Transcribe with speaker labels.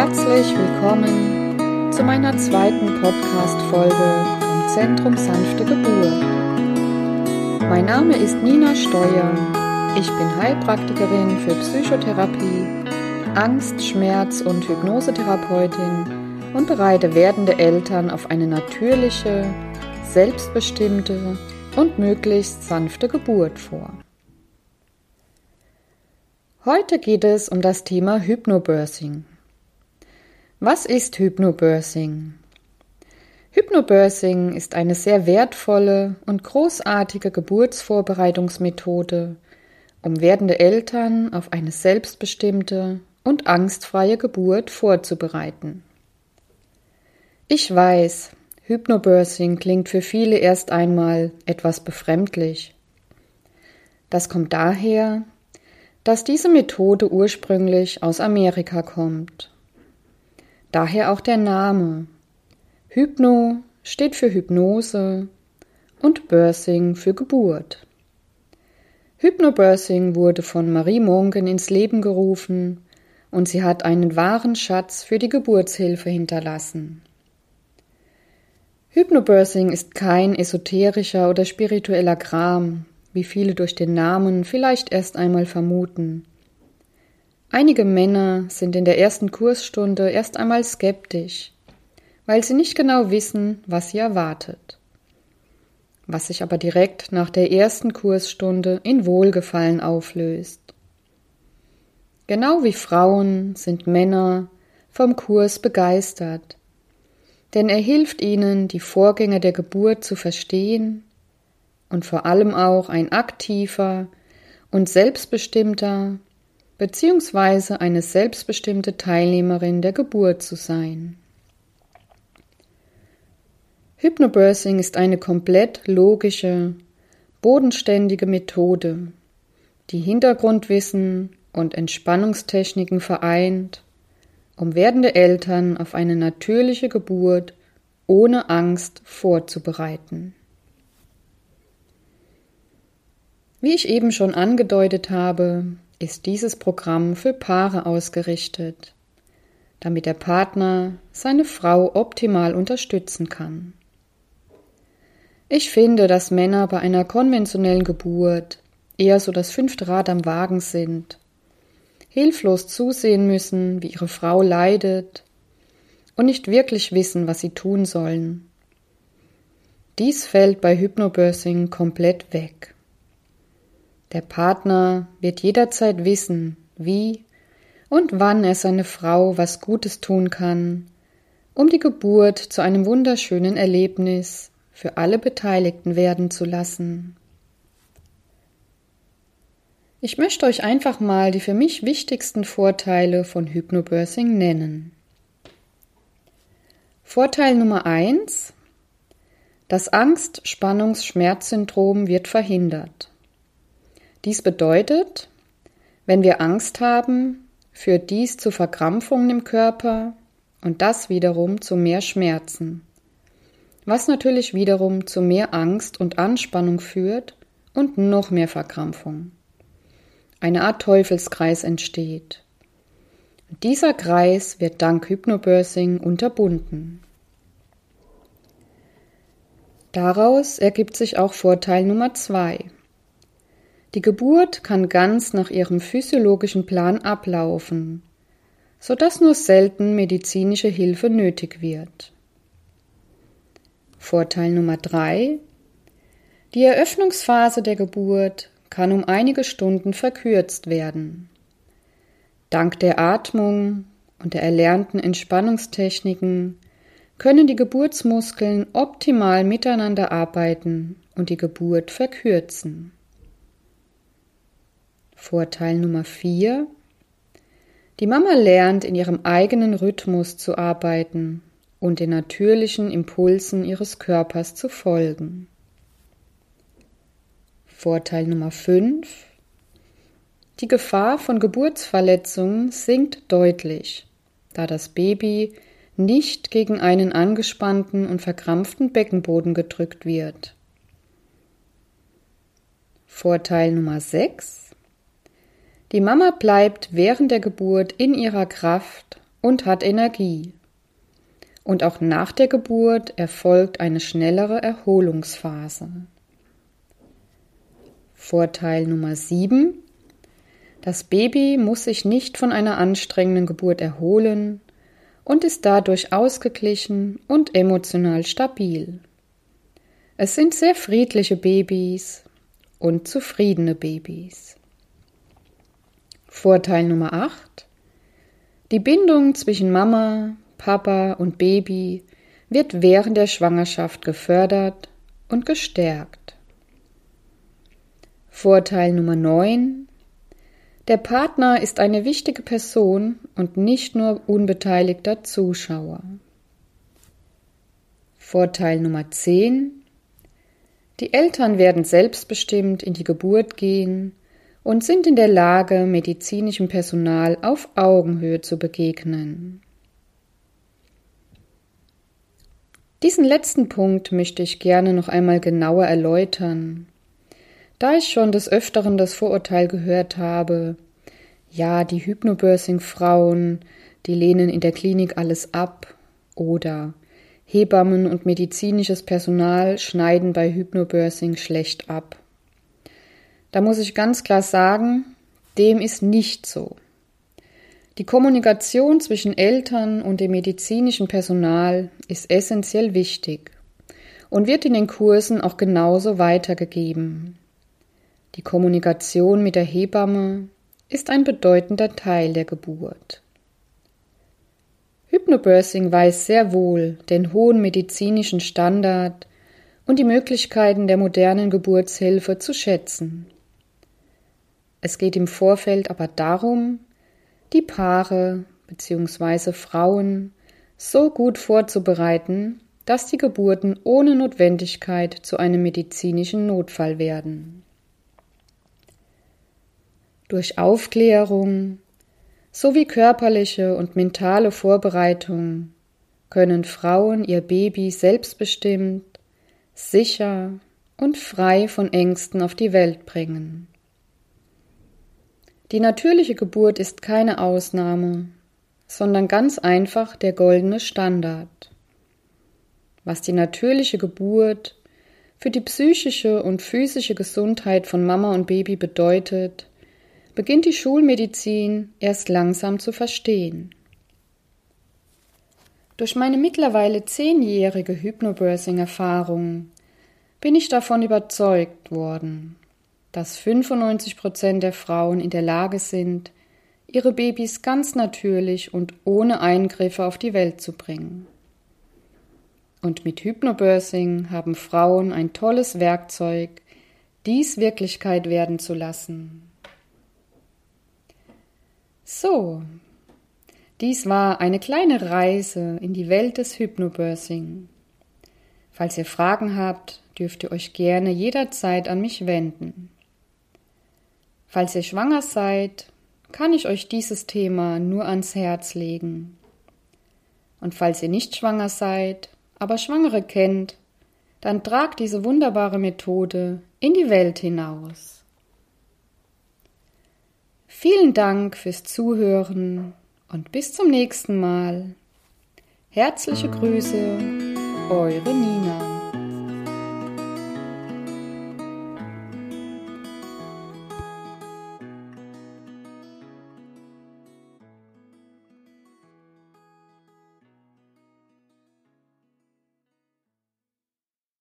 Speaker 1: Herzlich willkommen zu meiner zweiten Podcast-Folge vom Zentrum Sanfte Geburt. Mein Name ist Nina Steuer. Ich bin Heilpraktikerin für Psychotherapie, Angst-, Schmerz- und Hypnosetherapeutin und bereite werdende Eltern auf eine natürliche, selbstbestimmte und möglichst sanfte Geburt vor. Heute geht es um das Thema Hypnobirthing. Was ist Hypnobirthing? Hypnobirthing ist eine sehr wertvolle und großartige Geburtsvorbereitungsmethode, um werdende Eltern auf eine selbstbestimmte und angstfreie Geburt vorzubereiten. Ich weiß, Hypnobirthing klingt für viele erst einmal etwas befremdlich. Das kommt daher, dass diese Methode ursprünglich aus Amerika kommt. Daher auch der Name. Hypno steht für Hypnose und Birthing für Geburt. Hypnobirthing wurde von Marie Mongen ins Leben gerufen und sie hat einen wahren Schatz für die Geburtshilfe hinterlassen. Hypnobirthing ist kein esoterischer oder spiritueller Kram, wie viele durch den Namen vielleicht erst einmal vermuten. Einige Männer sind in der ersten Kursstunde erst einmal skeptisch, weil sie nicht genau wissen, was sie erwartet. Was sich aber direkt nach der ersten Kursstunde in Wohlgefallen auflöst. Genau wie Frauen sind Männer vom Kurs begeistert, denn er hilft ihnen, die Vorgänge der Geburt zu verstehen und vor allem auch ein aktiver und selbstbestimmter beziehungsweise eine selbstbestimmte Teilnehmerin der Geburt zu sein. Hypnobirthing ist eine komplett logische, bodenständige Methode, die Hintergrundwissen und Entspannungstechniken vereint, um werdende Eltern auf eine natürliche Geburt ohne Angst vorzubereiten. Wie ich eben schon angedeutet habe, ist dieses Programm für Paare ausgerichtet, damit der Partner seine Frau optimal unterstützen kann. Ich finde, dass Männer bei einer konventionellen Geburt eher so das fünfte Rad am Wagen sind, hilflos zusehen müssen, wie ihre Frau leidet und nicht wirklich wissen, was sie tun sollen. Dies fällt bei Hypnobirthing komplett weg. Der Partner wird jederzeit wissen, wie und wann er seine Frau was Gutes tun kann, um die Geburt zu einem wunderschönen Erlebnis für alle Beteiligten werden zu lassen. Ich möchte euch einfach mal die für mich wichtigsten Vorteile von Hypnobirthing nennen. Vorteil Nummer eins: Das Angst-Spannungs-Schmerz-Syndrom wird verhindert. Dies bedeutet, wenn wir Angst haben, führt dies zu Verkrampfungen im Körper und das wiederum zu mehr Schmerzen, was natürlich wiederum zu mehr Angst und Anspannung führt und noch mehr Verkrampfung. Eine Art Teufelskreis entsteht. Dieser Kreis wird dank Hypnobirthing unterbunden. Daraus ergibt sich auch Vorteil Nummer zwei. Die Geburt kann ganz nach ihrem physiologischen Plan ablaufen, so dass nur selten medizinische Hilfe nötig wird. Vorteil Nummer drei: Die Eröffnungsphase der Geburt kann um einige Stunden verkürzt werden. Dank der Atmung und der erlernten Entspannungstechniken können die Geburtsmuskeln optimal miteinander arbeiten und die Geburt verkürzen. Vorteil Nummer 4. Die Mama lernt in ihrem eigenen Rhythmus zu arbeiten und den natürlichen Impulsen ihres Körpers zu folgen. Vorteil Nummer 5. Die Gefahr von Geburtsverletzungen sinkt deutlich, da das Baby nicht gegen einen angespannten und verkrampften Beckenboden gedrückt wird. Vorteil Nummer 6. Die Mama bleibt während der Geburt in ihrer Kraft und hat Energie. Und auch nach der Geburt erfolgt eine schnellere Erholungsphase. Vorteil Nummer 7. Das Baby muss sich nicht von einer anstrengenden Geburt erholen und ist dadurch ausgeglichen und emotional stabil. Es sind sehr friedliche Babys und zufriedene Babys. Vorteil Nummer 8. Die Bindung zwischen Mama, Papa und Baby wird während der Schwangerschaft gefördert und gestärkt. Vorteil Nummer 9. Der Partner ist eine wichtige Person und nicht nur unbeteiligter Zuschauer. Vorteil Nummer 10. Die Eltern werden selbstbestimmt in die Geburt gehen und sind in der Lage, medizinischem Personal auf Augenhöhe zu begegnen. Diesen letzten Punkt möchte ich gerne noch einmal genauer erläutern, da ich schon des Öfteren das Vorurteil gehört habe, ja, die Hypnobirthing-Frauen, die lehnen in der Klinik alles ab oder Hebammen und medizinisches Personal schneiden bei Hypnobirthing schlecht ab. Da muss ich ganz klar sagen, dem ist nicht so. Die Kommunikation zwischen Eltern und dem medizinischen Personal ist essentiell wichtig und wird in den Kursen auch genauso weitergegeben. Die Kommunikation mit der Hebamme ist ein bedeutender Teil der Geburt. Hypnobirthing weiß sehr wohl den hohen medizinischen Standard und die Möglichkeiten der modernen Geburtshilfe zu schätzen. Es geht im Vorfeld aber darum, die Paare bzw. Frauen so gut vorzubereiten, dass die Geburten ohne Notwendigkeit zu einem medizinischen Notfall werden. Durch Aufklärung sowie körperliche und mentale Vorbereitung können Frauen ihr Baby selbstbestimmt, sicher und frei von Ängsten auf die Welt bringen. Die natürliche Geburt ist keine Ausnahme, sondern ganz einfach der goldene Standard. Was die natürliche Geburt für die psychische und physische Gesundheit von Mama und Baby bedeutet, beginnt die Schulmedizin erst langsam zu verstehen. Durch meine mittlerweile zehnjährige Hypnobirthing-Erfahrung bin ich davon überzeugt worden, dass 95 Prozent der Frauen in der Lage sind, ihre Babys ganz natürlich und ohne Eingriffe auf die Welt zu bringen. Und mit Hypnobirthing haben Frauen ein tolles Werkzeug, dies Wirklichkeit werden zu lassen. So, dies war eine kleine Reise in die Welt des Hypnobirthing. Falls ihr Fragen habt, dürft ihr euch gerne jederzeit an mich wenden. Falls ihr schwanger seid, kann ich euch dieses Thema nur ans Herz legen. Und falls ihr nicht schwanger seid, aber Schwangere kennt, dann tragt diese wunderbare Methode in die Welt hinaus. Vielen Dank fürs Zuhören und bis zum nächsten Mal. Herzliche Grüße, eure Nina.